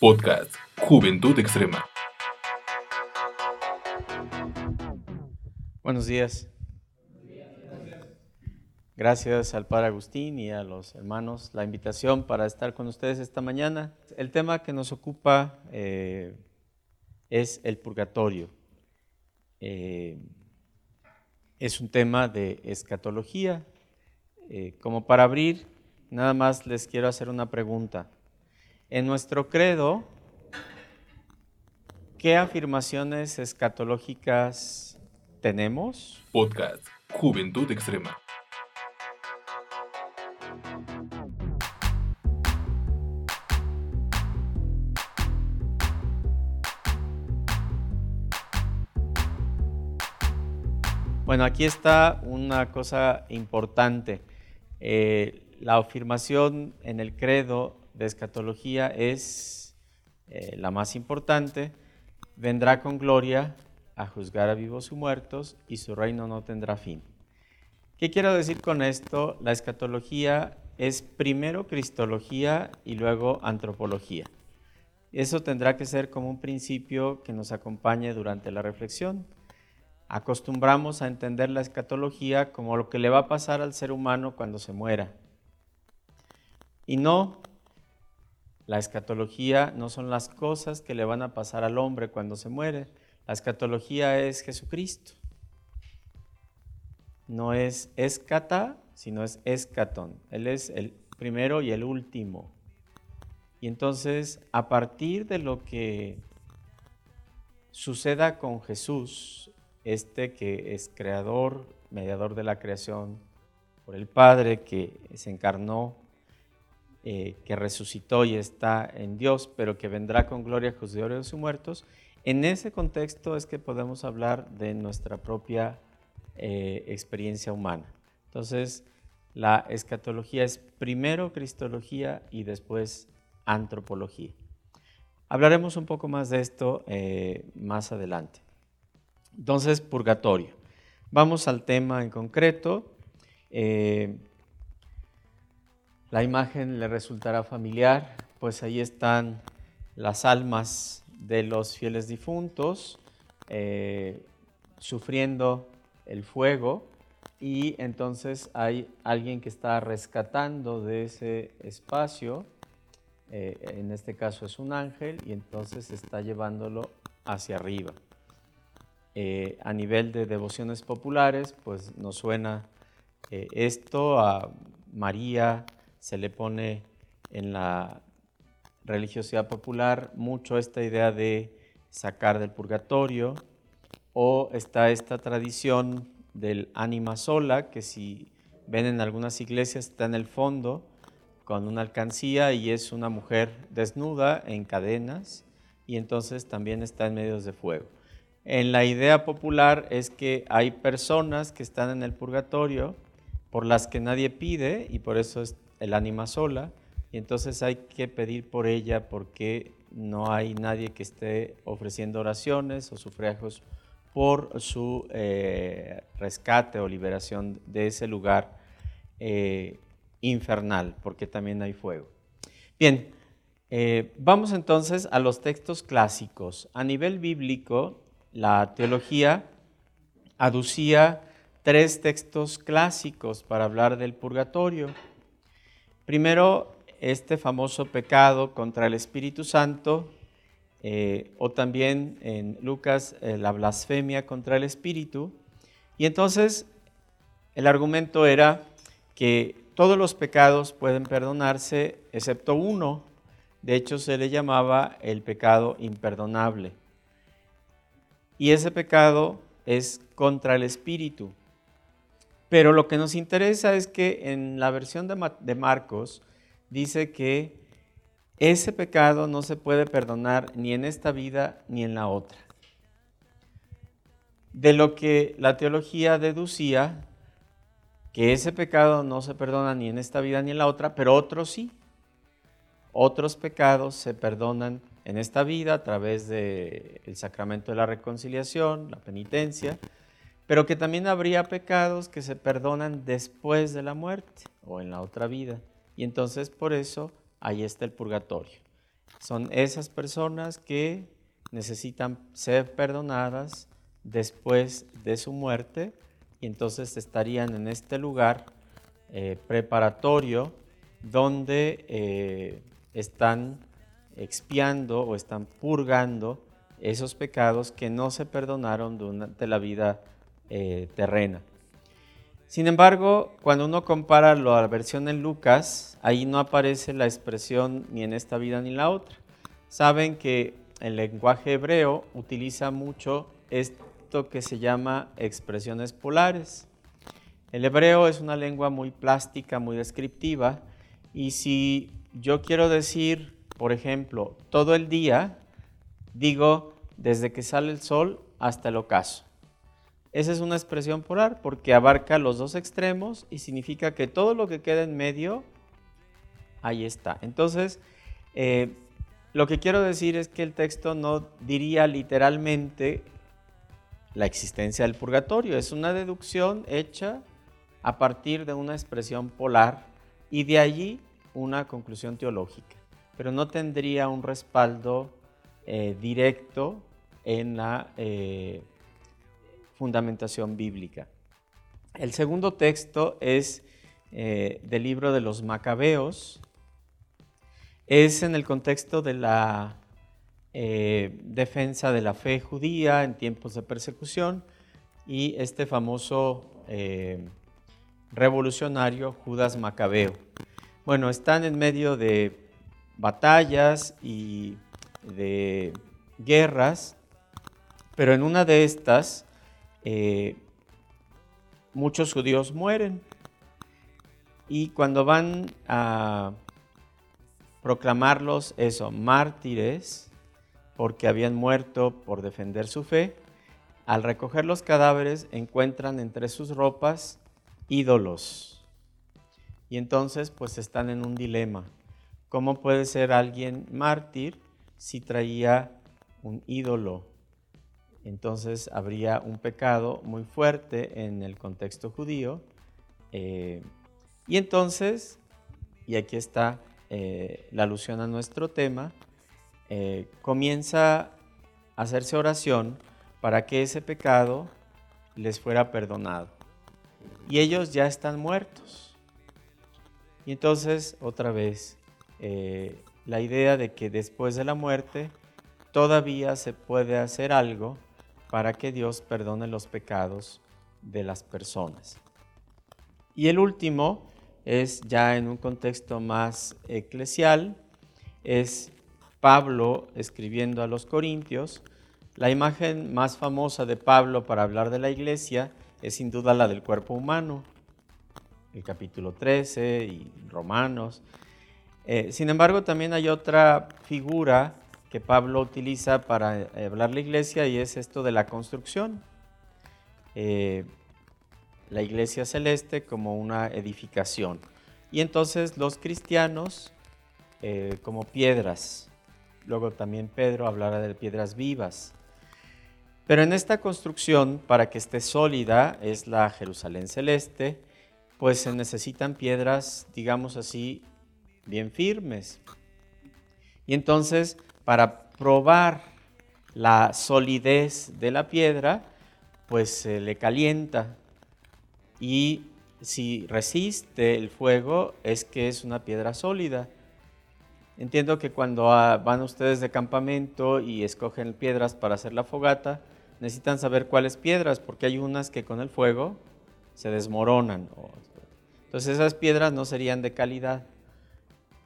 Podcast Juventud Extrema. Buenos días. Gracias al Padre Agustín y a los hermanos la invitación para estar con ustedes esta mañana. El tema que nos ocupa eh, es el purgatorio. Eh, es un tema de escatología. Eh, como para abrir, nada más les quiero hacer una pregunta. En nuestro credo, ¿qué afirmaciones escatológicas tenemos? Podcast Juventud Extrema. Bueno, aquí está una cosa importante. Eh, la afirmación en el credo de escatología es eh, la más importante. Vendrá con gloria a juzgar a vivos y muertos y su reino no tendrá fin. ¿Qué quiero decir con esto? La escatología es primero cristología y luego antropología. Eso tendrá que ser como un principio que nos acompañe durante la reflexión acostumbramos a entender la escatología como lo que le va a pasar al ser humano cuando se muera. Y no, la escatología no son las cosas que le van a pasar al hombre cuando se muere. La escatología es Jesucristo. No es escata, sino es escatón. Él es el primero y el último. Y entonces, a partir de lo que suceda con Jesús este que es creador, mediador de la creación, por el Padre que se encarnó, eh, que resucitó y está en Dios, pero que vendrá con gloria a juzgar a los muertos, en ese contexto es que podemos hablar de nuestra propia eh, experiencia humana. Entonces, la escatología es primero cristología y después antropología. Hablaremos un poco más de esto eh, más adelante. Entonces, purgatorio. Vamos al tema en concreto. La imagen le resultará familiar, pues ahí están las almas de los fieles difuntos eh, sufriendo el fuego y entonces hay alguien que está rescatando de ese espacio, eh, en este caso es un ángel, y entonces está llevándolo hacia arriba. Eh, a nivel de devociones populares, pues nos suena esto, a María se le pone en la religiosidad popular mucho esta idea de sacar del purgatorio, o está esta tradición del ánima sola, que si ven en algunas iglesias está en el fondo con una alcancía y es una mujer desnuda en cadenas y entonces también está en medios de fuego. En la idea popular es que hay personas que están en el purgatorio por las que nadie pide y por eso es el ánima sola y entonces hay que pedir por ella porque no hay nadie que esté ofreciendo oraciones o sufragios por su eh, rescate o liberación de ese lugar eh, infernal, porque también hay fuego. Bien, eh, vamos entonces a los textos clásicos. A nivel bíblico, la teología aducía tres textos clásicos para hablar del purgatorio. Primero, este famoso pecado contra el Espíritu Santo, eh, o también en Lucas eh, la blasfemia contra el Espíritu. Y entonces el argumento era que todos los pecados pueden perdonarse excepto uno. De hecho, se le llamaba el pecado imperdonable. Y ese pecado es contra el espíritu. Pero lo que nos interesa es que en la versión de Marcos dice que ese pecado no se puede perdonar ni en esta vida ni en la otra. De lo que la teología deducía, que ese pecado no se perdona ni en esta vida ni en la otra, pero otros sí. Otros pecados se perdonan en esta vida a través del sacramento de la reconciliación, la penitencia, pero que también habría pecados que se perdonan después de la muerte o en la otra vida. Y entonces por eso ahí está el purgatorio. Son esas personas que necesitan ser perdonadas después de su muerte y entonces estarían en este lugar eh, preparatorio donde eh, están expiando o están purgando esos pecados que no se perdonaron durante la vida eh, terrena. Sin embargo, cuando uno compara la versión en Lucas, ahí no aparece la expresión ni en esta vida ni en la otra. Saben que el lenguaje hebreo utiliza mucho esto que se llama expresiones polares. El hebreo es una lengua muy plástica, muy descriptiva, y si yo quiero decir, por ejemplo, todo el día, digo desde que sale el sol hasta el ocaso. Esa es una expresión polar porque abarca los dos extremos y significa que todo lo que queda en medio, ahí está. Entonces, eh, lo que quiero decir es que el texto no diría literalmente la existencia del purgatorio, es una deducción hecha a partir de una expresión polar y de allí una conclusión teológica, pero no tendría un respaldo eh, directo en la eh, fundamentación bíblica. El segundo texto es eh, del libro de los Macabeos, es en el contexto de la defensa de la fe judía en tiempos de persecución y este famoso revolucionario Judas Macabeo. Bueno, están en medio de batallas y de guerras, pero en una de estas eh, muchos judíos mueren. Y cuando van a proclamarlos eso, mártires, porque habían muerto por defender su fe, al recoger los cadáveres encuentran entre sus ropas ídolos. Y entonces pues están en un dilema. ¿Cómo puede ser alguien mártir si traía un ídolo. Entonces habría un pecado muy fuerte en el contexto judío. Eh, y entonces, y aquí está eh, la alusión a nuestro tema, eh, comienza a hacerse oración para que ese pecado les fuera perdonado. Y ellos ya están muertos. Y entonces, otra vez, la idea de que después de la muerte todavía se puede hacer algo para que Dios perdone los pecados de las personas. Y el último es ya en un contexto más eclesial, es Pablo escribiendo a los Corintios. La imagen más famosa de Pablo para hablar de la iglesia es sin duda la del cuerpo humano, el capítulo 13 y Romanos. Eh, sin embargo, también hay otra figura que Pablo utiliza para eh, hablar la iglesia y es esto de la construcción. Eh, la iglesia celeste como una edificación. Y entonces los cristianos como piedras. Luego también Pedro hablará de piedras vivas. Pero en esta construcción, para que esté sólida, es la Jerusalén celeste, pues se necesitan piedras, digamos así, bien firmes. Y entonces, para probar la solidez de la piedra, pues se le calienta. Y si resiste el fuego, es que es una piedra sólida. Entiendo que cuando van ustedes de campamento y escogen piedras para hacer la fogata, necesitan saber cuáles piedras, porque hay unas que con el fuego se desmoronan. Entonces esas piedras no serían de calidad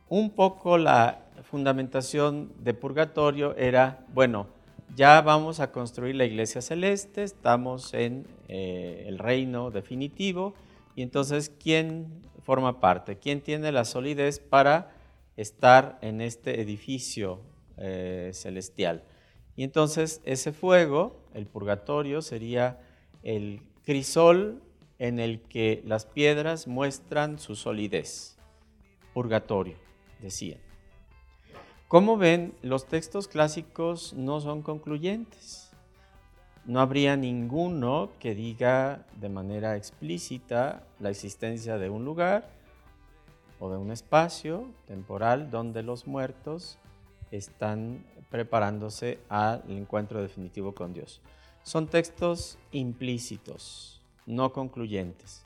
un poco la fundamentación de purgatorio era, bueno, ya vamos a construir la iglesia celeste, estamos en eh, el reino definitivo, y entonces, ¿quién forma parte? ¿Quién tiene la solidez para estar en este edificio eh, celestial? Y entonces ese fuego, el purgatorio, sería el crisol en el que las piedras muestran su solidez. Purgatorio decían. Como ven, los textos clásicos no son concluyentes. No habría ninguno que diga de manera explícita la existencia de un lugar o de un espacio temporal donde los muertos están preparándose al encuentro definitivo con Dios. Son textos implícitos, no concluyentes.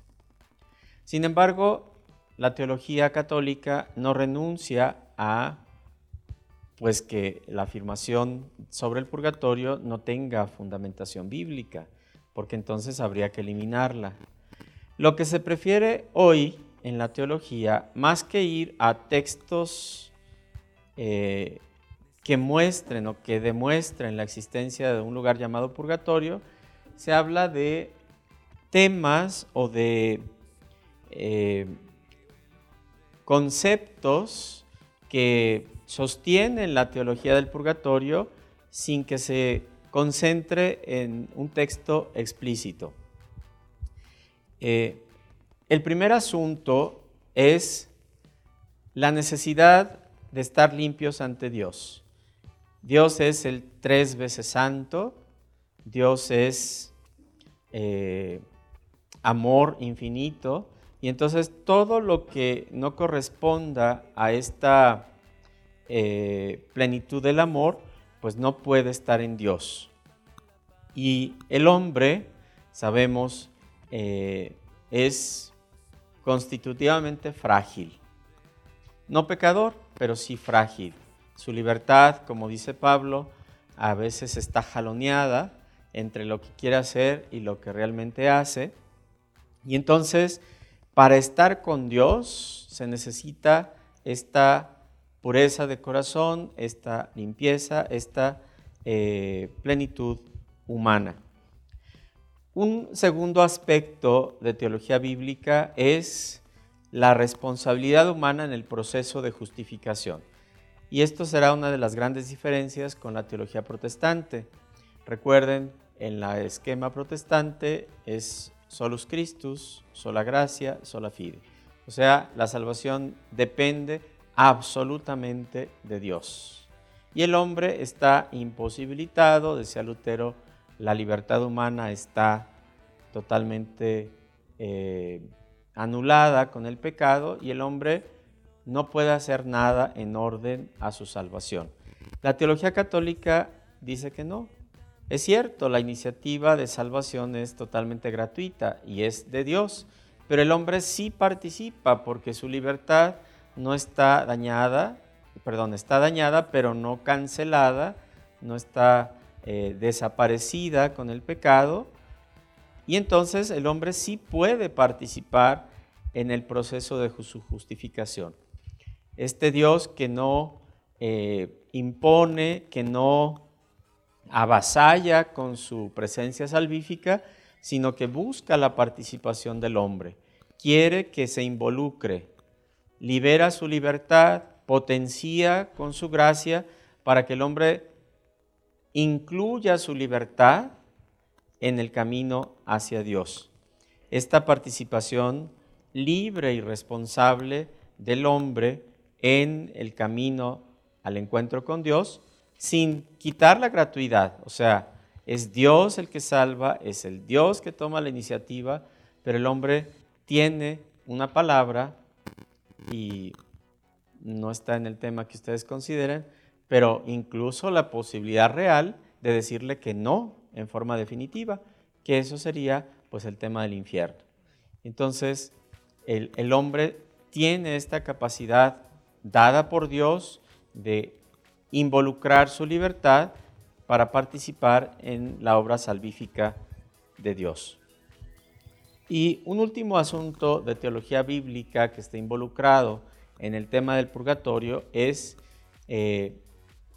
Sin embargo, la teología católica no renuncia a pues que la afirmación sobre el purgatorio no tenga fundamentación bíblica, porque entonces habría que eliminarla. Lo que se prefiere hoy en la teología, más que ir a textos eh, que muestren o que demuestren la existencia de un lugar llamado purgatorio, se habla de temas o de eh, conceptos que sostienen la teología del purgatorio sin que se concentre en un texto explícito. Eh, el primer asunto es la necesidad de estar limpios ante Dios. Dios es el tres veces santo, Dios es eh, amor infinito, y entonces todo lo que no corresponda a esta eh, plenitud del amor, pues no puede estar en Dios. Y el hombre, sabemos, eh, es constitutivamente frágil. No pecador, pero sí frágil. Su libertad, como dice Pablo, a veces está jaloneada entre lo que quiere hacer y lo que realmente hace. Y entonces, para estar con Dios se necesita esta pureza de corazón, esta limpieza, esta eh, plenitud humana. Un segundo aspecto de teología bíblica es la responsabilidad humana en el proceso de justificación. Y esto será una de las grandes diferencias con la teología protestante. Recuerden, en la esquema protestante es solus Christus, sola gracia, sola fide. O sea, la salvación depende absolutamente de Dios. Y el hombre está imposibilitado, decía Lutero, la libertad humana está totalmente eh, anulada con el pecado y el hombre no puede hacer nada en orden a su salvación. La teología católica dice que no. Es cierto, la iniciativa de salvación es totalmente gratuita y es de Dios, pero el hombre sí participa porque su libertad no está dañada, perdón, está dañada, pero no cancelada, no está eh, desaparecida con el pecado, y entonces el hombre sí puede participar en el proceso de su justificación. Este Dios que no eh, impone, que no avasalla con su presencia salvífica, sino que busca la participación del hombre. Quiere que se involucre, libera su libertad, potencia con su gracia para que el hombre incluya su libertad en el camino hacia Dios. Esta participación libre y responsable del hombre en el camino al encuentro con Dios sin quitar la gratuidad. O sea, es Dios el que salva, es el Dios que toma la iniciativa, pero el hombre tiene una palabra y no está en el tema que ustedes consideren, pero incluso la posibilidad real de decirle que no en forma definitiva, que eso sería pues el tema del infierno. Entonces, el, el hombre tiene esta capacidad dada por Dios de involucrar su libertad para participar en la obra salvífica de Dios. Y un último asunto de teología bíblica que está involucrado en el tema del purgatorio es eh,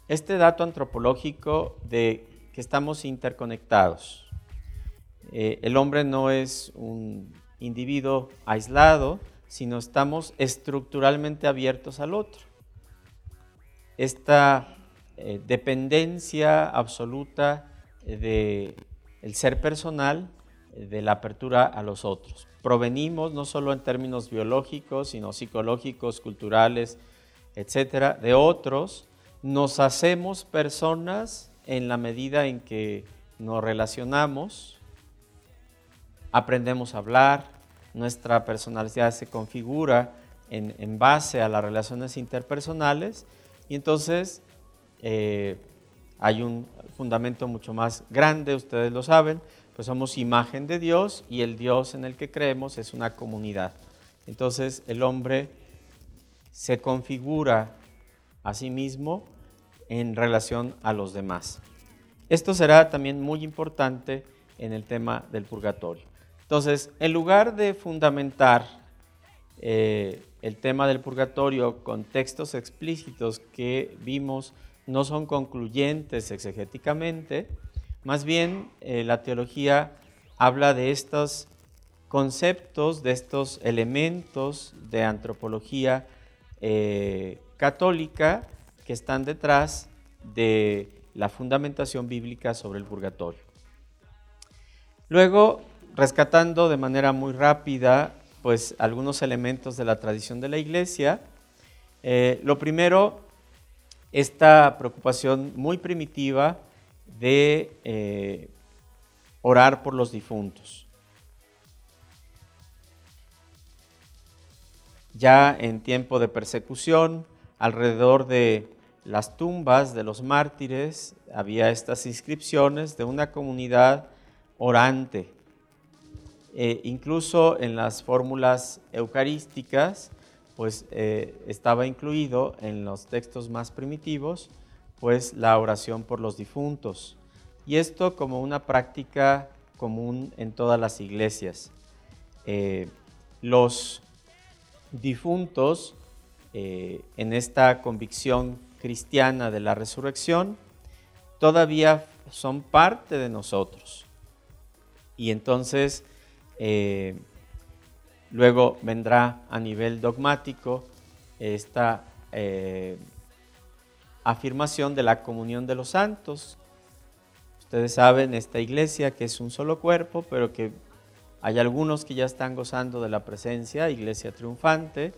este dato antropológico de que estamos interconectados. Eh, el hombre no es un individuo aislado, sino estamos estructuralmente abiertos al otro. Esta eh, dependencia absoluta del el ser personal, de la apertura a los otros. Provenimos no solo en términos biológicos, sino psicológicos, culturales, etcétera, de otros nos hacemos personas en la medida en que nos relacionamos, aprendemos a hablar, nuestra personalidad se configura en, base a las relaciones interpersonales y entonces eh, hay un fundamento mucho más grande, ustedes lo saben, pues somos imagen de Dios y el Dios en el que creemos es una comunidad. Entonces el hombre se configura a sí mismo en relación a los demás. Esto será también muy importante en el tema del purgatorio. Entonces, en lugar de fundamentar eh, el tema del purgatorio con textos explícitos que vimos no son concluyentes exegéticamente, más bien eh, la teología habla de estos conceptos, de estos elementos de antropología eh, católica que están detrás de la fundamentación bíblica sobre el purgatorio. Luego, rescatando de manera muy rápida pues algunos elementos de la tradición de la iglesia. Eh, lo primero, esta preocupación muy primitiva de eh, orar por los difuntos. Ya en tiempo de persecución, alrededor de las tumbas de los mártires había estas inscripciones de una comunidad orante eh, incluso en las fórmulas eucarísticas, pues eh, estaba incluido en los textos más primitivos, pues la oración por los difuntos. Y esto como una práctica común en todas las iglesias. Eh, los difuntos, en esta convicción cristiana de la resurrección, todavía son parte de nosotros. Y entonces eh, luego vendrá a nivel dogmático esta eh, afirmación de la comunión de los santos. Ustedes saben, esta iglesia que es un solo cuerpo, pero que hay algunos que ya están gozando de la presencia, iglesia triunfante,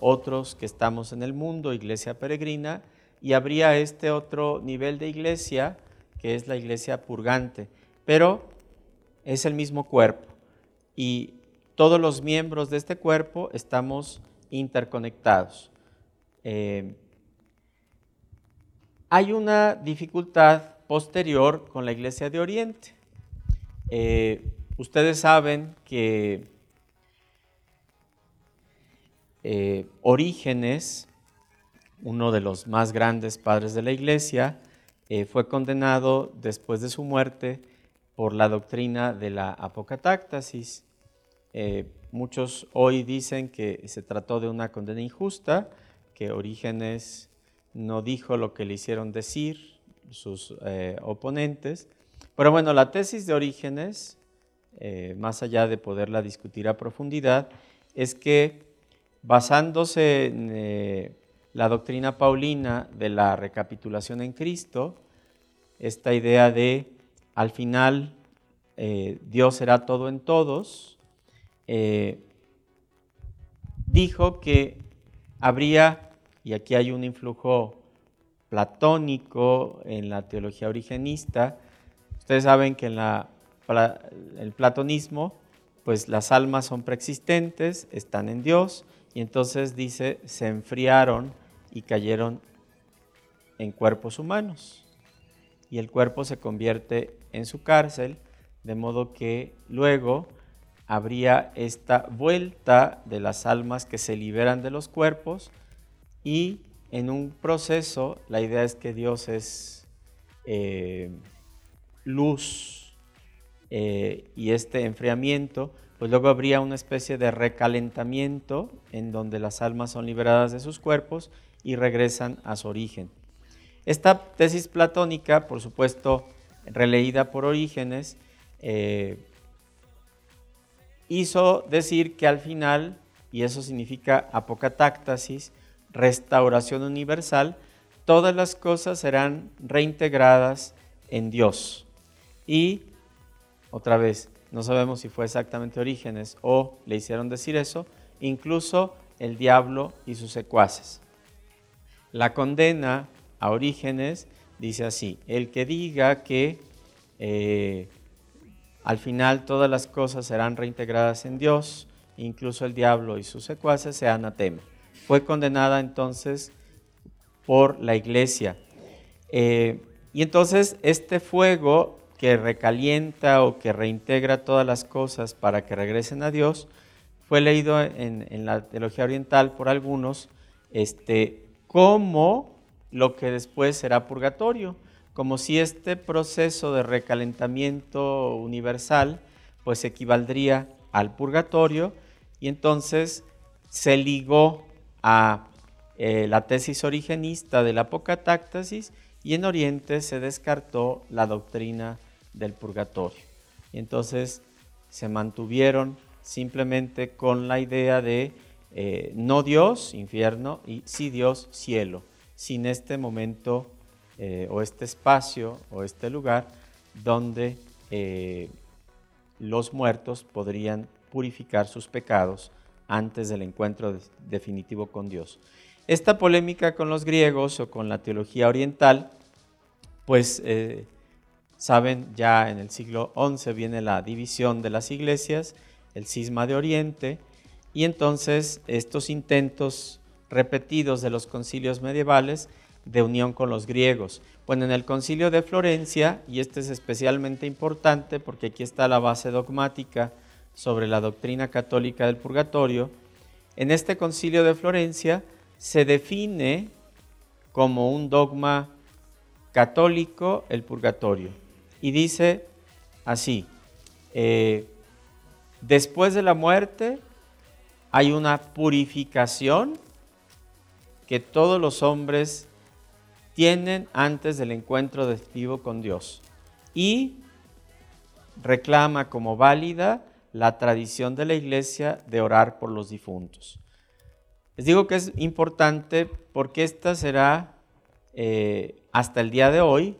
otros que estamos en el mundo, iglesia peregrina, y habría este otro nivel de iglesia que es la iglesia purgante, pero es el mismo cuerpo y todos los miembros de este cuerpo estamos interconectados. Eh, hay una dificultad posterior con la Iglesia de Oriente. Eh, ustedes saben que eh, Orígenes, uno de los más grandes padres de la Iglesia, fue condenado después de su muerte por la doctrina de la apocatáctasis. Eh, muchos hoy dicen que se trató de una condena injusta, que Orígenes no dijo lo que le hicieron decir sus eh, oponentes. Pero bueno, la tesis de Orígenes, eh, más allá de poderla discutir a profundidad, es que basándose en la doctrina paulina de la recapitulación en Cristo, esta idea de al final Dios será todo en todos, eh, dijo que habría, y aquí hay un influjo platónico en la teología origenista, ustedes saben que en el platonismo, pues las almas son preexistentes, están en Dios, y entonces dice, se enfriaron y cayeron en cuerpos humanos. Y el cuerpo se convierte en su cárcel, de modo que luego habría esta vuelta de las almas que se liberan de los cuerpos y en un proceso la idea es que Dios es eh, luz eh, y este enfriamiento, pues luego habría una especie de recalentamiento en donde las almas son liberadas de sus cuerpos y regresan a su origen. Esta tesis platónica, por supuesto, releída por Orígenes, eh, hizo decir que al final, y eso significa apocatáctasis, restauración universal, todas las cosas serán reintegradas en Dios. Y, otra vez, no sabemos si fue exactamente Orígenes o le hicieron decir eso, incluso el diablo y sus secuaces. La condena a Orígenes dice así, el que diga que eh, al final todas las cosas serán reintegradas en Dios, incluso el diablo y sus secuaces sean anatema. Fue condenada entonces por la iglesia. Eh, y entonces este fuego que recalienta o que reintegra todas las cosas para que regresen a Dios, fue leído en, la teología oriental por algunos este, como lo que después será purgatorio, como si este proceso de recalentamiento universal pues equivaldría al purgatorio y entonces se ligó a eh, la tesis origenista de la apocatáctasis y en Oriente se descartó la doctrina del purgatorio. Y entonces se mantuvieron simplemente con la idea de eh, no Dios, infierno, y sí Dios, cielo, sin este momento eh, o este espacio o este lugar donde eh, los muertos podrían purificar sus pecados antes del encuentro definitivo con Dios. Esta polémica con los griegos o con la teología oriental, pues saben, ya en el siglo XI viene la división de las iglesias, el cisma de Oriente, y entonces estos intentos repetidos de los concilios medievales de unión con los griegos. Bueno, en el concilio de Florencia, y este es especialmente importante porque aquí está la base dogmática sobre la doctrina católica del purgatorio, en este concilio de Florencia se define como un dogma católico el purgatorio. Y dice así, eh, Después de la muerte hay una purificación que todos los hombres tienen antes del encuentro definitivo con Dios y reclama como válida la tradición de la iglesia de orar por los difuntos. Les digo que es importante porque esta será eh, hasta el día de hoy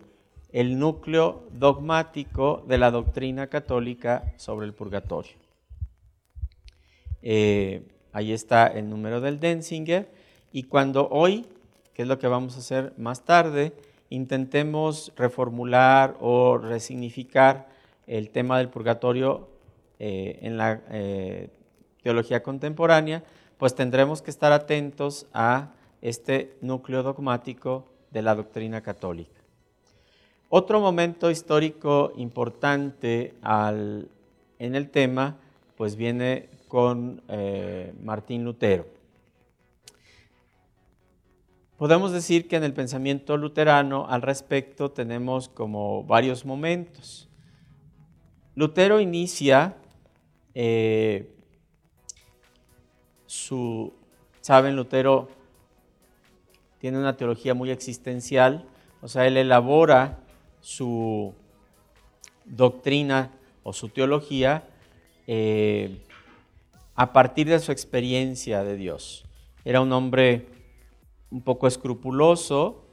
el núcleo dogmático de la doctrina católica sobre el purgatorio. Eh, ahí está el número del Denzinger. Y cuando hoy, que es lo que vamos a hacer más tarde, intentemos reformular o resignificar el tema del purgatorio eh, en la eh, teología contemporánea, pues tendremos que estar atentos a este núcleo dogmático de la doctrina católica. Otro momento histórico importante en el tema, pues viene con eh, Martín Lutero. Podemos decir que en el pensamiento luterano al respecto tenemos como varios momentos. Lutero inicia eh, su, saben, Lutero tiene una teología muy existencial, o sea, él elabora su doctrina o su teología eh, a partir de su experiencia de Dios. Era un hombre un poco escrupuloso,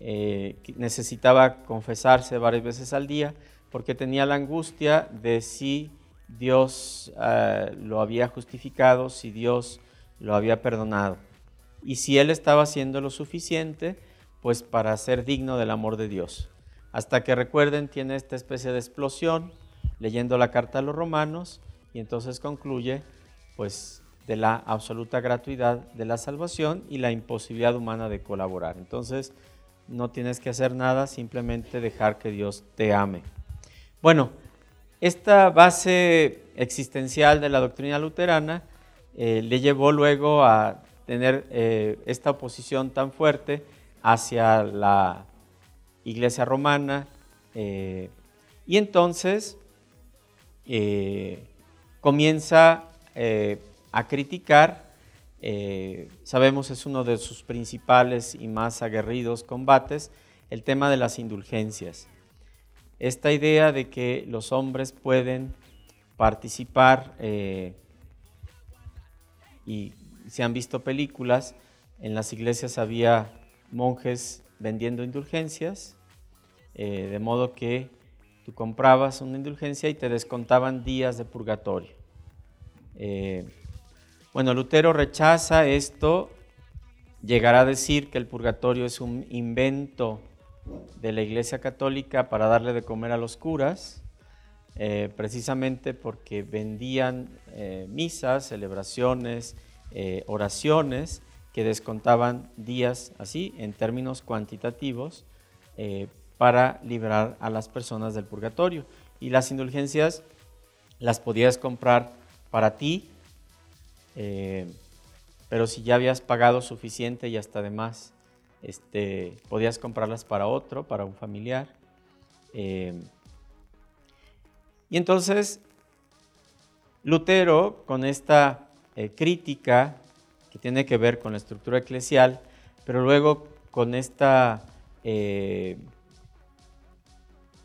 eh, necesitaba confesarse varias veces al día porque tenía la angustia de si Dios eh, lo había justificado, si Dios lo había perdonado y si él estaba haciendo lo suficiente pues para ser digno del amor de Dios. Hasta que recuerden, tiene esta especie de explosión leyendo la carta a los romanos y entonces concluye pues de la absoluta gratuidad de la salvación y la imposibilidad humana de colaborar. Entonces, no tienes que hacer nada, simplemente dejar que Dios te ame. Bueno, esta base existencial de la doctrina luterana eh, le llevó luego a tener eh, esta oposición tan fuerte hacia la iglesia romana eh, y entonces comienza a criticar. Eh, sabemos es uno de sus principales y más aguerridos combates, el tema de las indulgencias. Esta idea de que los hombres pueden participar eh, y se han visto películas, en las iglesias había monjes vendiendo indulgencias, de modo que tú comprabas una indulgencia y te descontaban días de purgatorio. Eh, bueno, Lutero rechaza esto, llegará a decir que el purgatorio es un invento de la Iglesia Católica para darle de comer a los curas, eh, precisamente porque vendían eh, misas, celebraciones, oraciones que descontaban días así en términos cuantitativos eh, para librar a las personas del purgatorio. Y las indulgencias las podías comprar para ti, eh, pero si ya habías pagado suficiente y hasta además este, podías comprarlas para otro, para un familiar. Eh, y entonces Lutero, con esta eh, crítica que tiene que ver con la estructura eclesial, pero luego con esta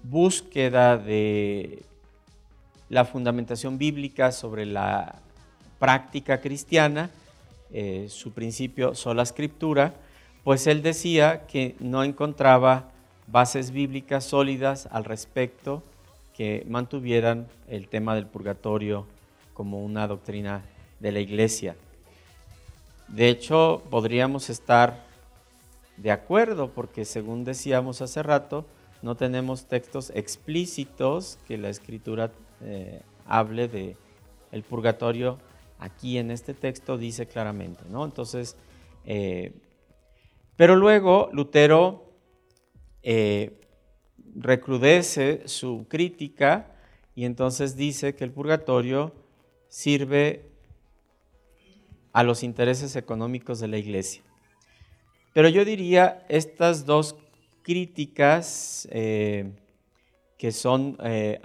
búsqueda de la fundamentación bíblica sobre la práctica cristiana, eh, su principio sola escritura, pues él decía que no encontraba bases bíblicas sólidas al respecto que mantuvieran el tema del purgatorio como una doctrina de la iglesia. De hecho, podríamos estar de acuerdo porque según decíamos hace rato, no tenemos textos explícitos que la escritura eh, hable de el purgatorio. Aquí en este texto dice claramente, ¿no? Entonces, eh, pero luego Lutero eh, recrudece su crítica y entonces dice que el purgatorio sirve a los intereses económicos de la iglesia. Pero yo diría estas dos críticas eh, que son eh,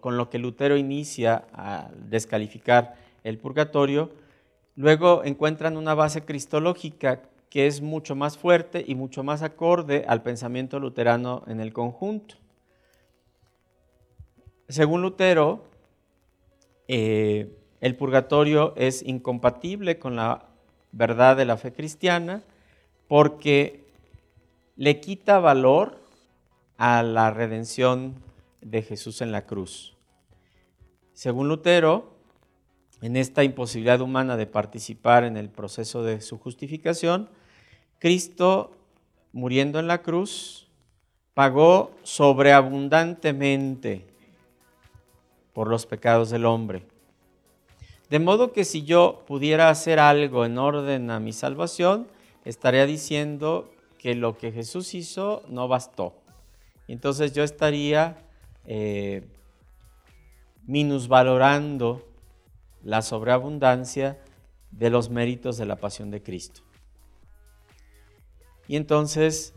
con lo que Lutero inicia a descalificar el purgatorio, luego encuentran una base cristológica que es mucho más fuerte y mucho más acorde al pensamiento luterano en el conjunto. Según Lutero, eh, el purgatorio es incompatible con la verdad de la fe cristiana porque le quita valor a la redención de Jesús en la cruz. Según Lutero, en esta imposibilidad humana de participar en el proceso de su justificación, Cristo, muriendo en la cruz, pagó sobreabundantemente por los pecados del hombre. De modo que si yo pudiera hacer algo en orden a mi salvación, estaría diciendo que lo que Jesús hizo no bastó. Entonces yo estaría eh, minusvalorando la sobreabundancia de los méritos de la pasión de Cristo. Y entonces,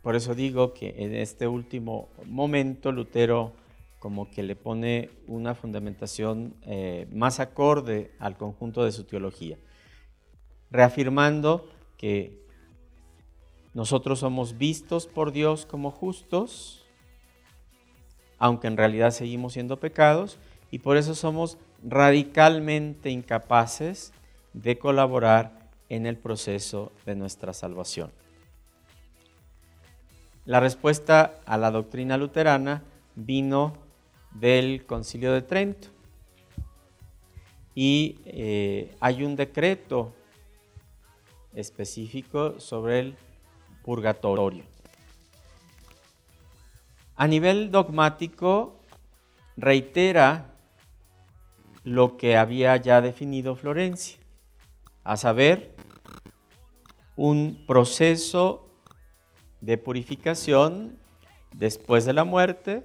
por eso digo que en este último momento Lutero como que le pone una fundamentación eh, más acorde al conjunto de su teología, reafirmando que nosotros somos vistos por Dios como justos, aunque en realidad seguimos siendo pecados, y por eso somos radicalmente incapaces de colaborar en el proceso de nuestra salvación. La respuesta a la doctrina luterana vino del concilio de Trento y eh, hay un decreto específico sobre el purgatorio. A nivel dogmático, reitera lo que había ya definido Florencia, a saber, un proceso de purificación después de la muerte,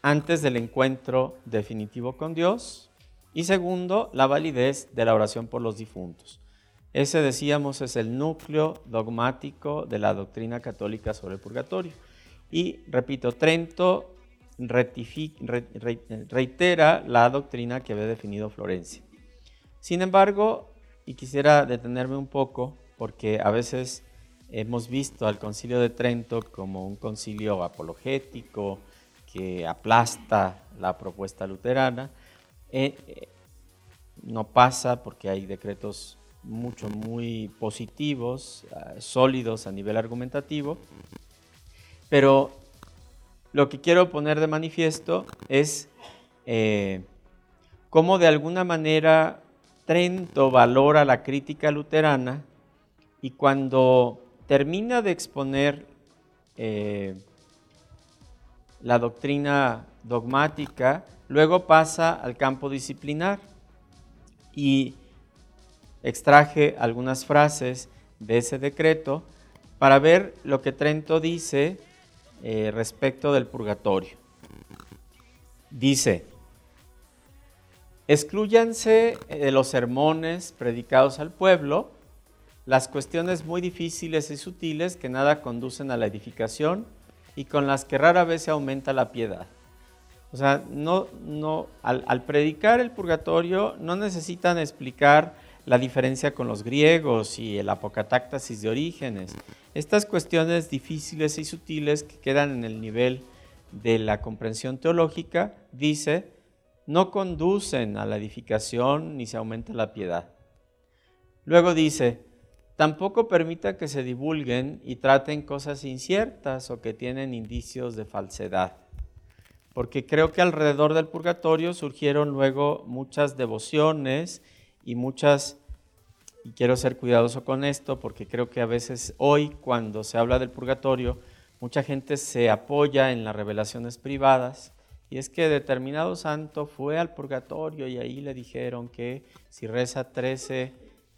antes del encuentro definitivo con Dios, y segundo, la validez de la oración por los difuntos. Ese, decíamos, es el núcleo dogmático de la doctrina católica sobre el purgatorio. Y, repito, Trento reitera la doctrina que había definido Florencia. Sin embargo, y quisiera detenerme un poco porque a veces hemos visto al concilio de Trento como un concilio apologético que aplasta la propuesta luterana. Eh, eh, no pasa porque hay decretos mucho, muy positivos, ah, sólidos a nivel argumentativo, pero lo que quiero poner de manifiesto es eh, cómo de alguna manera Trento valora la crítica luterana y cuando termina de exponer eh, la doctrina dogmática, luego pasa al campo disciplinar y extraje algunas frases de ese decreto para ver lo que Trento dice eh, respecto del purgatorio. Dice, excluyanse de los sermones predicados al pueblo las cuestiones muy difíciles y sutiles que nada conducen a la edificación y con las que rara vez se aumenta la piedad. O sea, no, no, al predicar el purgatorio no necesitan explicar la diferencia con los griegos y el apocatáctasis de orígenes. Estas cuestiones difíciles y sutiles que quedan en el nivel de la comprensión teológica, dice, no conducen a la edificación ni se aumenta la piedad. Luego dice, tampoco permita que se divulguen y traten cosas inciertas o que tienen indicios de falsedad. Porque creo que alrededor del purgatorio surgieron luego muchas devociones y muchas, y quiero ser cuidadoso con esto, porque creo que a veces hoy cuando se habla del purgatorio, mucha gente se apoya en las revelaciones privadas. Y es que determinado santo fue al purgatorio y ahí le dijeron que si reza 13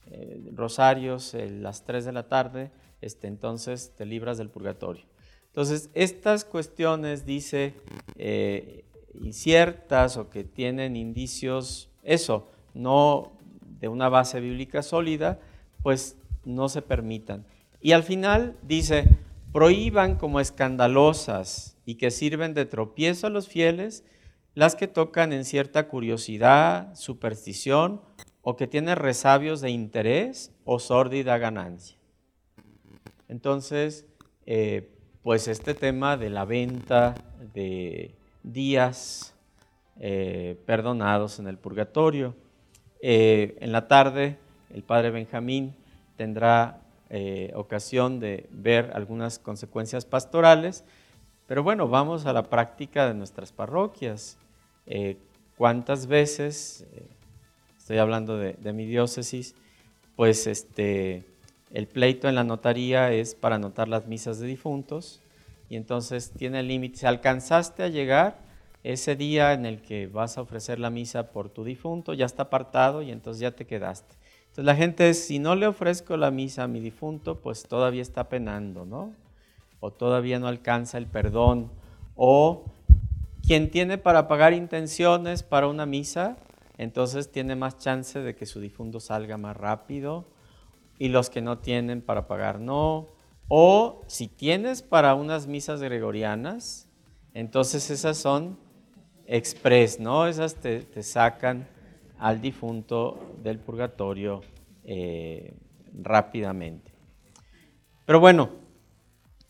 eh, rosarios a las 3 de la tarde, este, entonces te libras del purgatorio. Entonces, estas cuestiones, dice, eh, inciertas o que tienen indicios, eso, no de una base bíblica sólida, pues no se permitan. Y al final dice, prohíban como escandalosas y que sirven de tropiezo a los fieles las que tocan en cierta curiosidad, superstición o que tienen resabios de interés o sórdida ganancia. Entonces, eh, pues este tema de la venta de días eh, perdonados en el purgatorio, eh, en la tarde, el padre Benjamín tendrá eh, ocasión de ver algunas consecuencias pastorales, pero bueno, vamos a la práctica de nuestras parroquias. Eh, ¿Cuántas veces, estoy hablando de, mi diócesis, pues este, el pleito en la notaría es para anotar las misas de difuntos y entonces tiene límite. Si alcanzaste a llegar, ese día en el que vas a ofrecer la misa por tu difunto ya está apartado y entonces ya te quedaste. Entonces la gente si no le ofrezco la misa a mi difunto, pues todavía está penando, ¿no? O todavía no alcanza el perdón. O quien tiene para pagar intenciones para una misa, entonces tiene más chance de que su difunto salga más rápido. Y los que no tienen para pagar no. O si tienes para unas misas gregorianas, entonces esas son express, ¿no? Esas te, sacan al difunto del purgatorio eh, rápidamente. Pero bueno,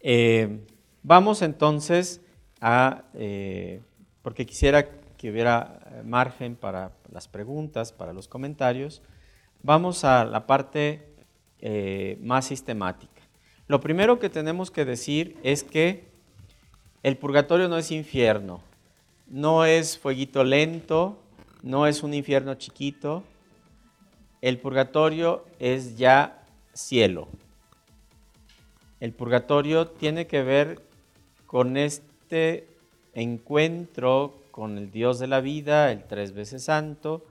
eh, vamos entonces a, eh, porque quisiera que hubiera margen para las preguntas, para los comentarios, vamos a la parte más sistemática. Lo primero que tenemos que decir es que el purgatorio no es infierno, no es fueguito lento, no es un infierno chiquito. El purgatorio es ya cielo. El purgatorio tiene que ver con este encuentro con el Dios de la vida, el tres veces santo.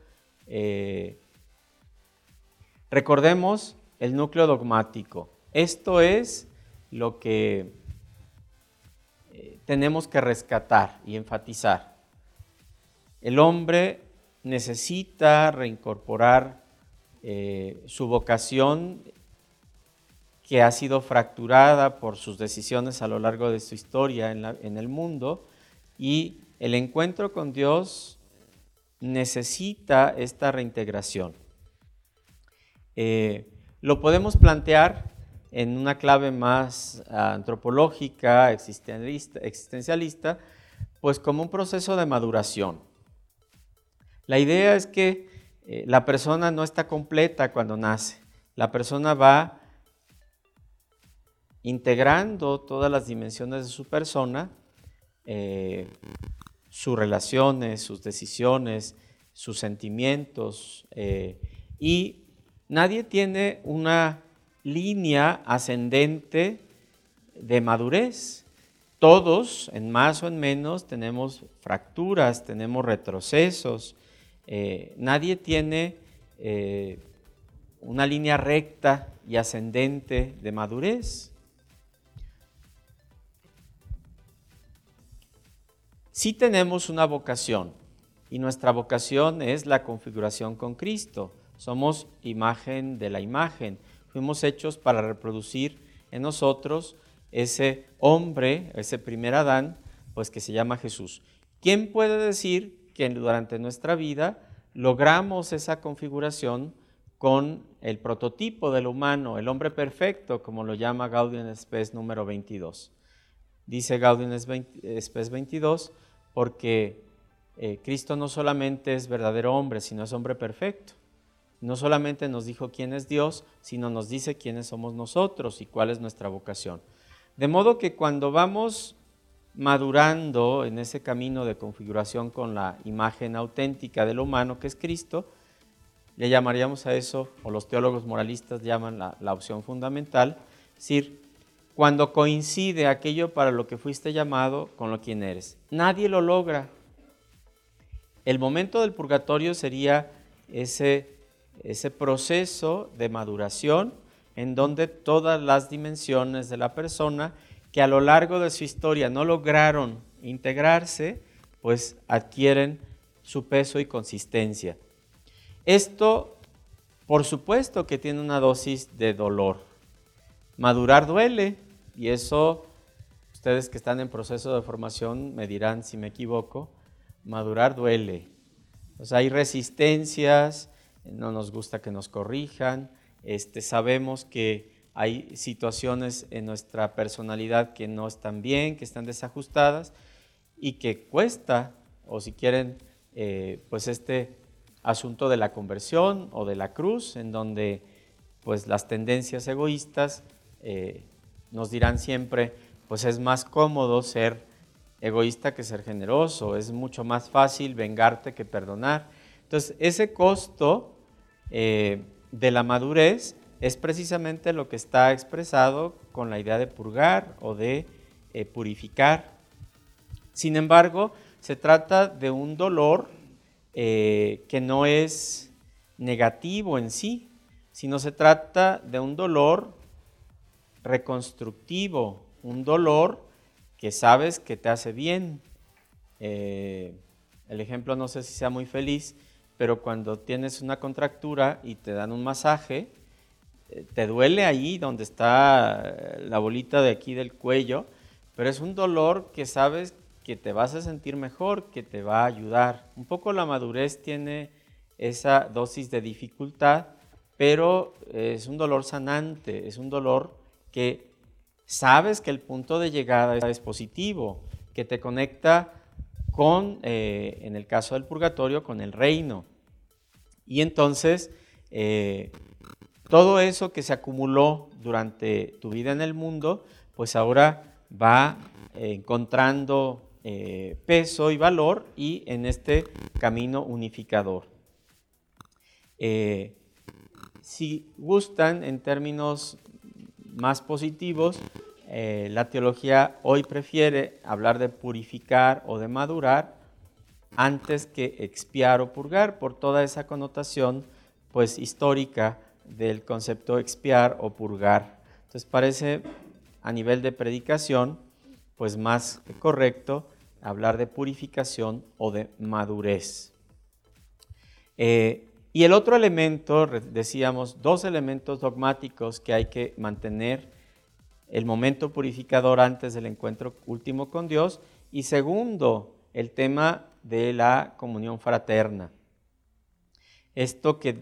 Eh, recordemos el núcleo dogmático. Esto es lo que eh, tenemos que rescatar y enfatizar. El hombre necesita reincorporar eh, su vocación que ha sido fracturada por sus decisiones a lo largo de su historia en, el mundo y el encuentro con Dios necesita esta reintegración. Eh, lo podemos plantear en una clave más antropológica, existencialista, pues como un proceso de maduración. La idea es que eh, la persona no está completa cuando nace. La persona va integrando todas las dimensiones de su persona, eh, sus relaciones, sus decisiones, sus sentimientos, eh, y nadie tiene una línea ascendente de madurez. Todos, en más o en menos, tenemos fracturas, tenemos retrocesos, eh, nadie tiene eh, una línea recta y ascendente de madurez. Sí tenemos una vocación y nuestra vocación es la configuración con Cristo. Somos imagen de la imagen. Fuimos hechos para reproducir en nosotros ese hombre, ese primer Adán, pues que se llama Jesús. ¿Quién puede decir que durante nuestra vida logramos esa configuración con el prototipo del humano, el hombre perfecto, como lo llama Gaudium Spes número 22? Dice Gaudium Spes 22 porque eh, Cristo no solamente es verdadero hombre, sino es hombre perfecto. No solamente nos dijo quién es Dios, sino nos dice quiénes somos nosotros y cuál es nuestra vocación. De modo que cuando vamos madurando en ese camino de configuración con la imagen auténtica del humano que es Cristo, le llamaríamos a eso, o los teólogos moralistas llaman la, opción fundamental, es decir, cuando coincide aquello para lo que fuiste llamado con lo quien eres. Nadie lo logra. El momento del purgatorio sería ese, ese proceso de maduración en donde todas las dimensiones de la persona que a lo largo de su historia no lograron integrarse, pues adquieren su peso y consistencia. Esto, por supuesto que tiene una dosis de dolor. Madurar duele y eso, ustedes que están en proceso de formación me dirán si me equivoco, madurar duele. Hay resistencias, no nos gusta que nos corrijan, este, sabemos que hay situaciones en nuestra personalidad que no están bien, que están desajustadas y que cuesta, o si quieren, eh, pues este asunto de la conversión o de la cruz, en donde pues las tendencias egoístas eh, nos dirán siempre, pues es más cómodo ser egoísta que ser generoso, es mucho más fácil vengarte que perdonar. Entonces, ese costo eh, de la madurez es precisamente lo que está expresado con la idea de purgar o de eh, purificar. Sin embargo, se trata de un dolor eh, que no es negativo en sí, sino se trata de un dolor reconstructivo, un dolor que sabes que te hace bien. Eh, el ejemplo no sé si sea muy feliz, pero cuando tienes una contractura y te dan un masaje, te duele ahí donde está eh, la bolita de aquí del cuello, pero es un dolor que sabes que te vas a sentir mejor, que te va a ayudar. Un poco la madurez tiene esa dosis de dificultad, pero es un dolor sanante, es un dolor que sabes que el punto de llegada es positivo, que te conecta con, eh, en el caso del purgatorio, con el reino. Y entonces, eh, todo eso que se acumuló durante tu vida en el mundo, pues ahora va encontrando eh, peso y valor y en este camino unificador. si gustan, en términos más positivos, eh, la teología hoy prefiere hablar de purificar o de madurar antes que expiar o purgar por toda esa connotación pues histórica del concepto expiar o purgar. Entonces parece a nivel de predicación pues más correcto hablar de purificación o de madurez. Eh, y el otro elemento, decíamos, dos elementos dogmáticos que hay que mantener, el momento purificador antes del encuentro último con Dios, y segundo, el tema de la comunión fraterna. Esto que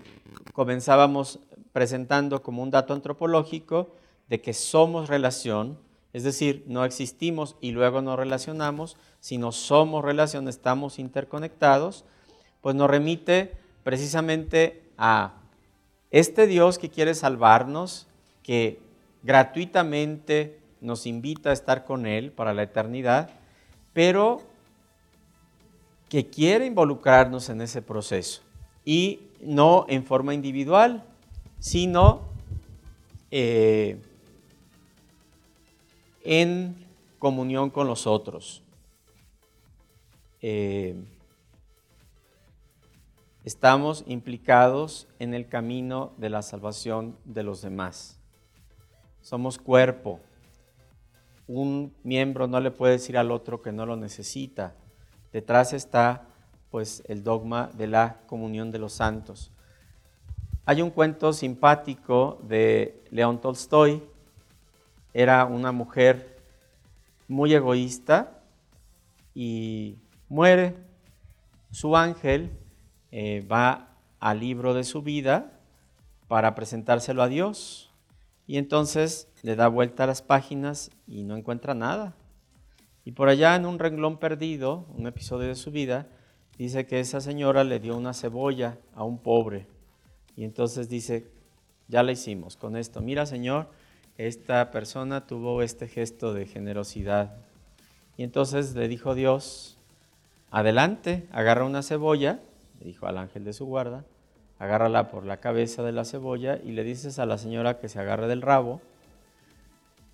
comenzábamos presentando como un dato antropológico de que somos relación, es decir, no existimos y luego nos relacionamos, sino somos relación, estamos interconectados, pues nos remite precisamente a este Dios que quiere salvarnos, que gratuitamente nos invita a estar con Él para la eternidad, pero que quiere involucrarnos en ese proceso y no en forma individual, sino eh, en comunión con los otros. Eh, estamos implicados en el camino de la salvación de los demás. Somos cuerpo. Un miembro no le puede decir al otro que no lo necesita. detrás está pues el dogma de la comunión de los santos. Hay un cuento simpático de León Tolstoy. Era una mujer muy egoísta y muere. Su ángel eh, va al libro de su vida para presentárselo a Dios y entonces le da vuelta a las páginas y no encuentra nada. Y por allá en un renglón perdido, un episodio de su vida, dice que esa señora le dio una cebolla a un pobre. Y entonces dice, ya la hicimos con esto. Mira, Señor, esta persona tuvo este gesto de generosidad. Y entonces le dijo Dios, adelante, agarra una cebolla, le dijo al ángel de su guarda, agárrala por la cabeza de la cebolla y le dices a la señora que se agarre del rabo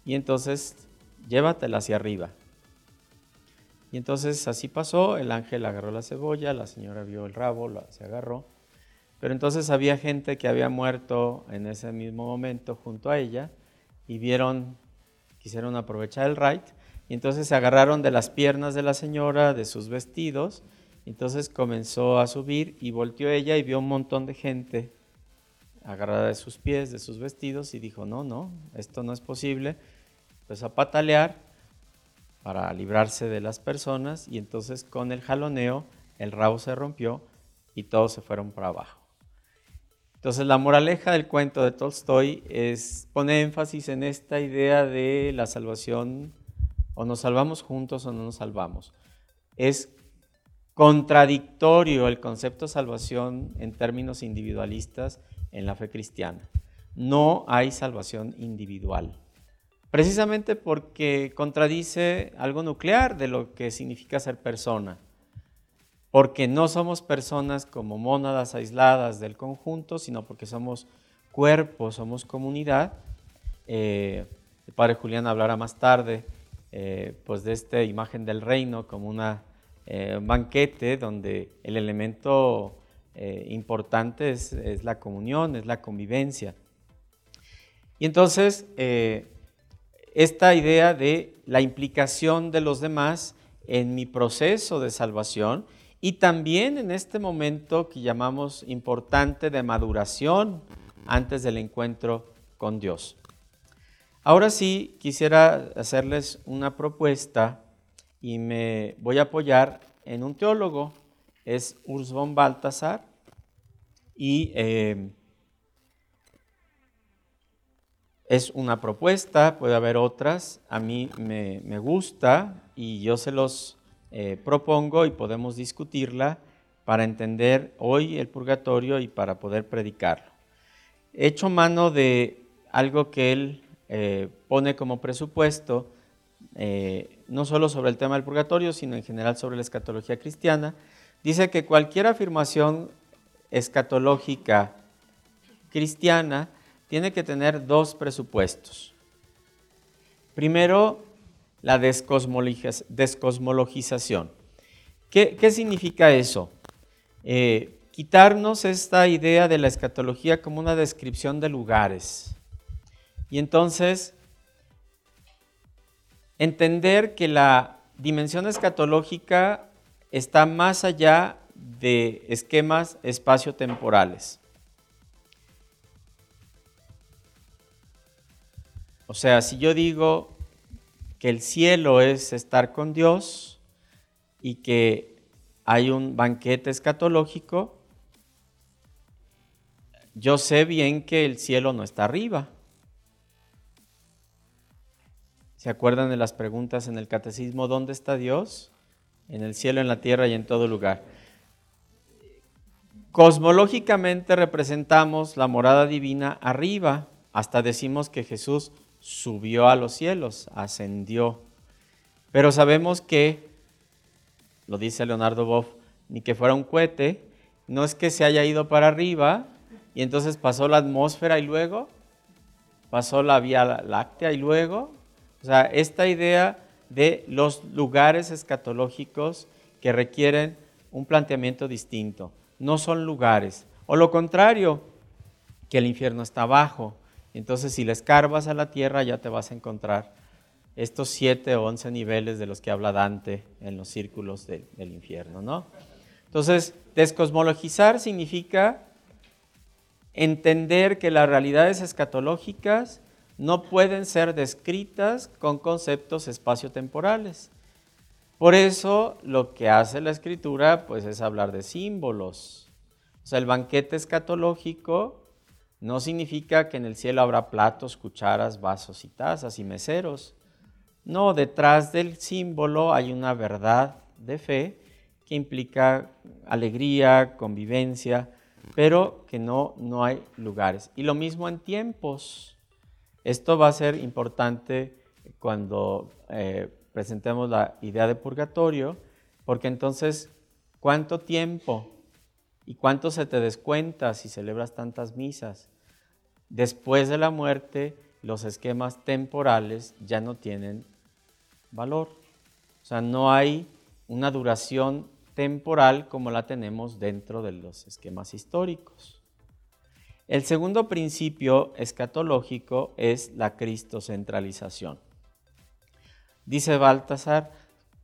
y entonces llévatela hacia arriba. Y entonces así pasó, el ángel agarró la cebolla, la señora vio el rabo, se agarró, pero entonces había gente que había muerto en ese mismo momento junto a ella y vieron, quisieron aprovechar el right, y entonces se agarraron de las piernas de la señora, de sus vestidos, entonces comenzó a subir y volteó ella y vio un montón de gente agarrada de sus pies, de sus vestidos, y dijo, no, no, esto no es posible. Pues a patalear para librarse de las personas y entonces con el jaloneo el rabo se rompió y todos se fueron para abajo. Entonces la moraleja del cuento de Tolstoy es pone énfasis en esta idea de la salvación o nos salvamos juntos o no nos salvamos. Es contradictorio el concepto de salvación en términos individualistas en la fe cristiana. No hay salvación individual. Precisamente porque contradice algo nuclear de lo que significa ser persona. Porque no somos personas como mónadas aisladas del conjunto, sino porque somos cuerpo, somos comunidad. Eh, el padre Julián hablará más tarde eh, pues de esta imagen del reino como una eh, un banquete donde el elemento importante es, la comunión, es la convivencia. Y entonces, esta idea de la implicación de los demás en mi proceso de salvación y también en este momento que llamamos importante de maduración antes del encuentro con Dios. Ahora sí, quisiera hacerles una propuesta y me voy a apoyar en un teólogo, es Urs von Balthasar, y eh, es una propuesta, puede haber otras, a mí me, gusta y yo se los eh, propongo y podemos discutirla para entender hoy el purgatorio y para poder predicarlo. He hecho mano de algo que él eh, pone como presupuesto, eh, no solo sobre el tema del purgatorio, sino en general sobre la escatología cristiana, dice que cualquier afirmación escatológica cristiana tiene que tener dos presupuestos. Primero, la descosmologización. ¿Qué, significa eso? Eh, quitarnos esta idea de la escatología como una descripción de lugares. Y entonces entender que la dimensión escatológica está más allá de esquemas espaciotemporales. O sea, si yo digo que el cielo es estar con Dios y que hay un banquete escatológico, yo sé bien que el cielo no está arriba. ¿Se acuerdan de las preguntas en el catecismo? ¿Dónde está Dios? En el cielo, en la tierra y en todo lugar. Cosmológicamente representamos la morada divina arriba, hasta decimos que Jesús subió a los cielos, ascendió. Pero sabemos que, lo dice Leonardo Boff, ni que fuera un cohete, no es que se haya ido para arriba y entonces pasó la atmósfera y luego pasó la Vía Láctea y luego o sea, esta idea de los lugares escatológicos que requieren un planteamiento distinto. No son lugares. O lo contrario, que el infierno está abajo. Entonces, si le escarbas a la tierra, ya te vas a encontrar estos siete o once niveles de los que habla Dante en los círculos del infierno, ¿no? Entonces, descosmologizar significa entender que las realidades escatológicas no pueden ser descritas con conceptos espaciotemporales. Por eso lo que hace la escritura pues es hablar de símbolos. O sea, el banquete escatológico no significa que en el cielo habrá platos, cucharas, vasos y tazas y meseros. No, detrás del símbolo hay una verdad de fe que implica alegría, convivencia, pero que no, no hay lugares. Y lo mismo en tiempos. Esto va a ser importante cuando eh, presentemos la idea de purgatorio, porque entonces, ¿cuánto tiempo y cuánto se te descuenta si celebras tantas misas? Después de la muerte, los esquemas temporales ya no tienen valor. O sea, no hay una duración temporal como la tenemos dentro de los esquemas históricos. El segundo principio escatológico es la cristocentralización. Dice Baltasar,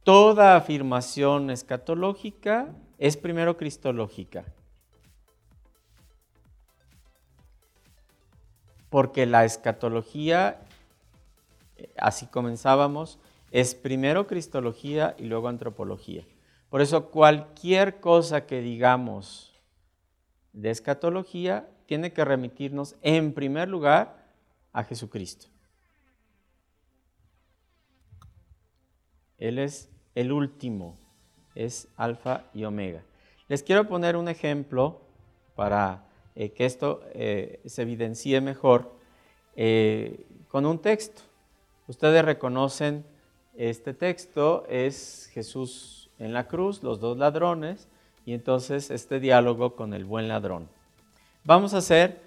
toda afirmación escatológica es primero cristológica. Porque la escatología, así comenzábamos, es primero cristología y luego antropología. Por eso cualquier cosa que digamos de escatología tiene que remitirnos en primer lugar a Jesucristo. Él es el último, es alfa y omega. Les quiero poner un ejemplo para eh, que esto eh, se evidencie mejor eh, con un texto. Ustedes reconocen este texto, es Jesús en la cruz, los dos ladrones, y entonces este diálogo con el buen ladrón. Vamos a hacer,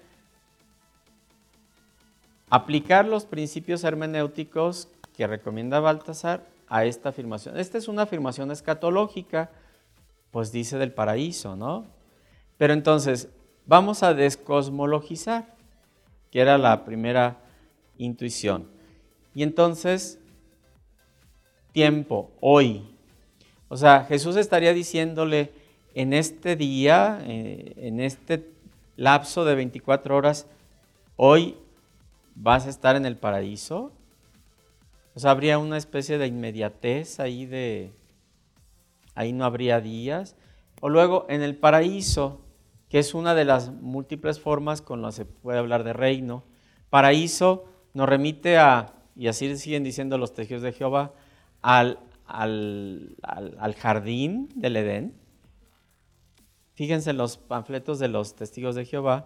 aplicar los principios hermenéuticos que recomienda Baltasar a esta afirmación. Esta es una afirmación escatológica, pues dice del paraíso, ¿no? Pero entonces, vamos a descosmologizar, que era la primera intuición. Y entonces, tiempo, hoy. O sea, Jesús estaría diciéndole en este día, eh, en este lapso de 24 horas, hoy vas a estar en el paraíso. O sea, habría una especie de inmediatez ahí de, ahí no habría días. O luego en el paraíso, que es una de las múltiples formas con las que se puede hablar de reino. Paraíso nos remite a, y así siguen diciendo los tejidos de Jehová, al, al, al, jardín del Edén. Fíjense en los panfletos de los testigos de Jehová,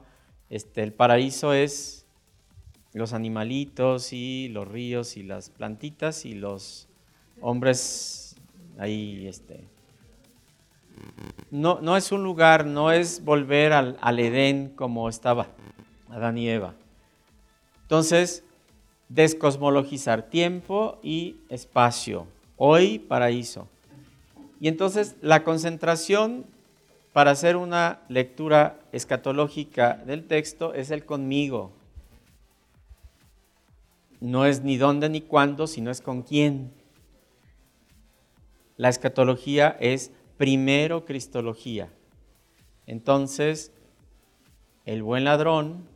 este, el paraíso es los animalitos y los ríos y las plantitas y los hombres ahí, este. No, no es un lugar, no es volver al, al Edén como estaba Adán y Eva. Entonces, descosmologizar tiempo y espacio. Hoy, paraíso. Y entonces la concentración para hacer una lectura escatológica del texto es el conmigo, no es ni dónde ni cuándo, sino es con quién. La escatología es primero cristología. Entonces, el buen ladrón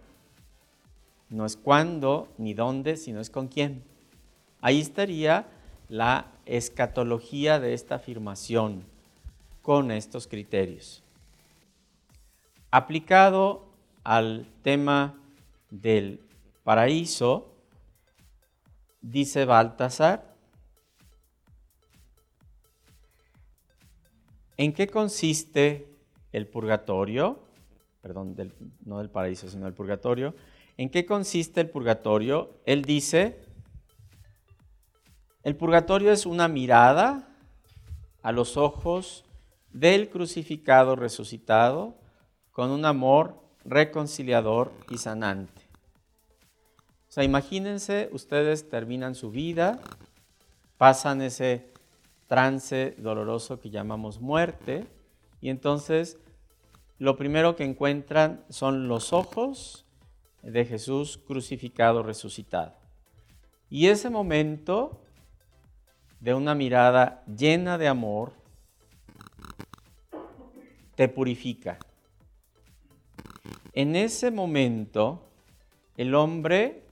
no es cuándo ni dónde, sino es con quién. Ahí estaría la escatología de esta afirmación con estos criterios. Aplicado al tema del paraíso, dice Baltasar, ¿en qué consiste el purgatorio? Perdón, no del paraíso, sino del purgatorio. ¿En qué consiste el purgatorio? Él dice, el purgatorio es una mirada a los ojos del crucificado resucitado con un amor reconciliador y sanante sea, imagínense, ustedes terminan su vida, pasan ese trance doloroso que llamamos muerte, y entonces lo primero que encuentran son los ojos de Jesús crucificado, resucitado. Y ese momento de una mirada llena de amor, te purifica. En ese momento, el hombre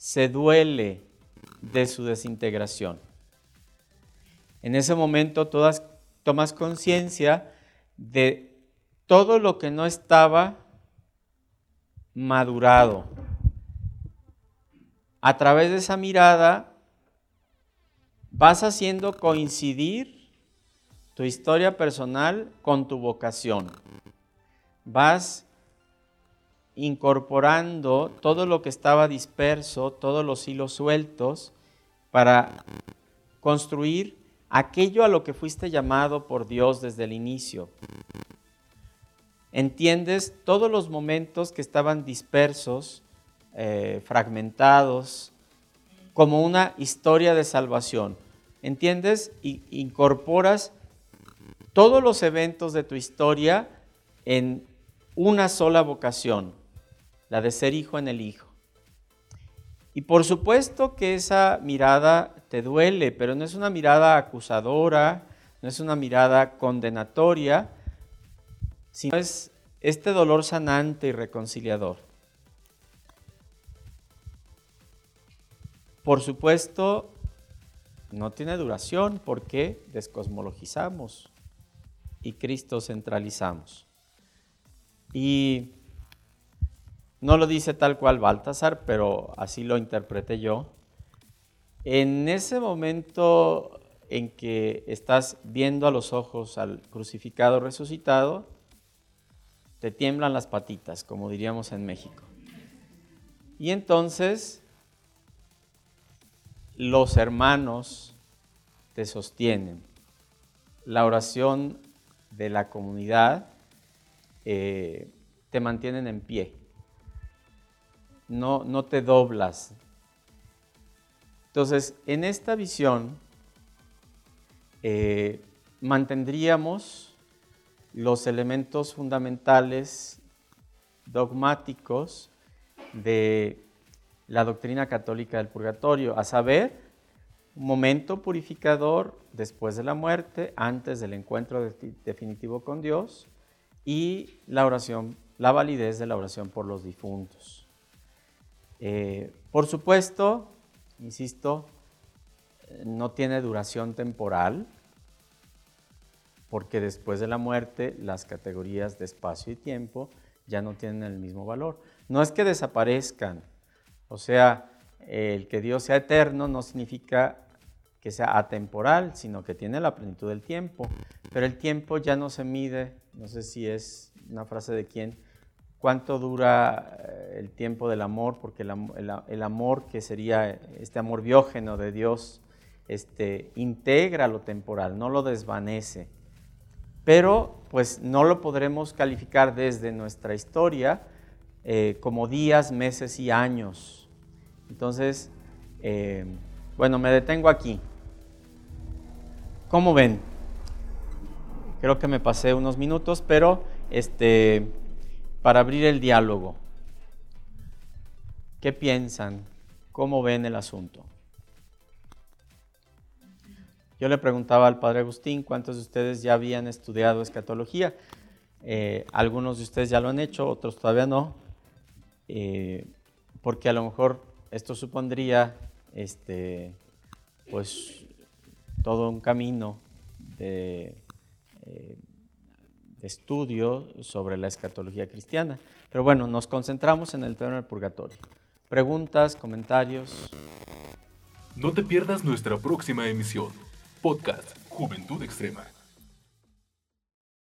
se duele de su desintegración. En ese momento tomas conciencia de todo lo que no estaba madurado. A través de esa mirada vas haciendo coincidir tu historia personal con tu vocación. Vas incorporando todo lo que estaba disperso, todos los hilos sueltos, para construir aquello a lo que fuiste llamado por Dios desde el inicio. Entiendes todos los momentos que estaban dispersos, eh, fragmentados, como una historia de salvación. ¿Entiendes? Y incorporas todos los eventos de tu historia en una sola vocación, la de ser hijo en el hijo. Y por supuesto que esa mirada te duele, pero no es una mirada acusadora, no es una mirada condenatoria, sino es este dolor sanante y reconciliador. Por supuesto, no tiene duración porque descosmologizamos y Cristo centralizamos. Y no lo dice tal cual Baltasar, pero así lo interpreté yo. En ese momento en que estás viendo a los ojos al crucificado resucitado, te tiemblan las patitas, como diríamos en México. Y entonces los hermanos te sostienen. La oración de la comunidad eh, te mantienen en pie no, no te doblas. Entonces, en esta visión, eh, mantendríamos los elementos fundamentales dogmáticos de la doctrina católica del purgatorio, a saber, momento purificador después de la muerte, antes del encuentro definitivo con Dios, y la oración, la validez de la oración por los difuntos. Eh, por supuesto, insisto, no tiene duración temporal, porque después de la muerte las categorías de espacio y tiempo ya no tienen el mismo valor. No es que desaparezcan, o sea, el que Dios sea eterno no significa que sea atemporal, sino que tiene la plenitud del tiempo, pero el tiempo ya no se mide, no sé si es una frase de quién, cuánto dura eh, el tiempo del amor, porque el, amor que sería este amor biógeno de Dios, este, integra lo temporal, no lo desvanece. Pero pues no lo podremos calificar desde nuestra historia eh, como días, meses y años. Entonces, eh, bueno, me detengo aquí. ¿Cómo ven? Creo que me pasé unos minutos, pero este, para abrir el diálogo. ¿Qué piensan? ¿Cómo ven el asunto? Yo le preguntaba al padre Agustín cuántos de ustedes ya habían estudiado escatología. Eh, algunos de ustedes ya lo han hecho, otros todavía no, eh, porque a lo mejor esto supondría este, pues, todo un camino de eh, estudio sobre la escatología cristiana. Pero bueno, nos concentramos en el tema del purgatorio. Preguntas, comentarios. No te pierdas nuestra próxima emisión. Podcast Juventud Extrema.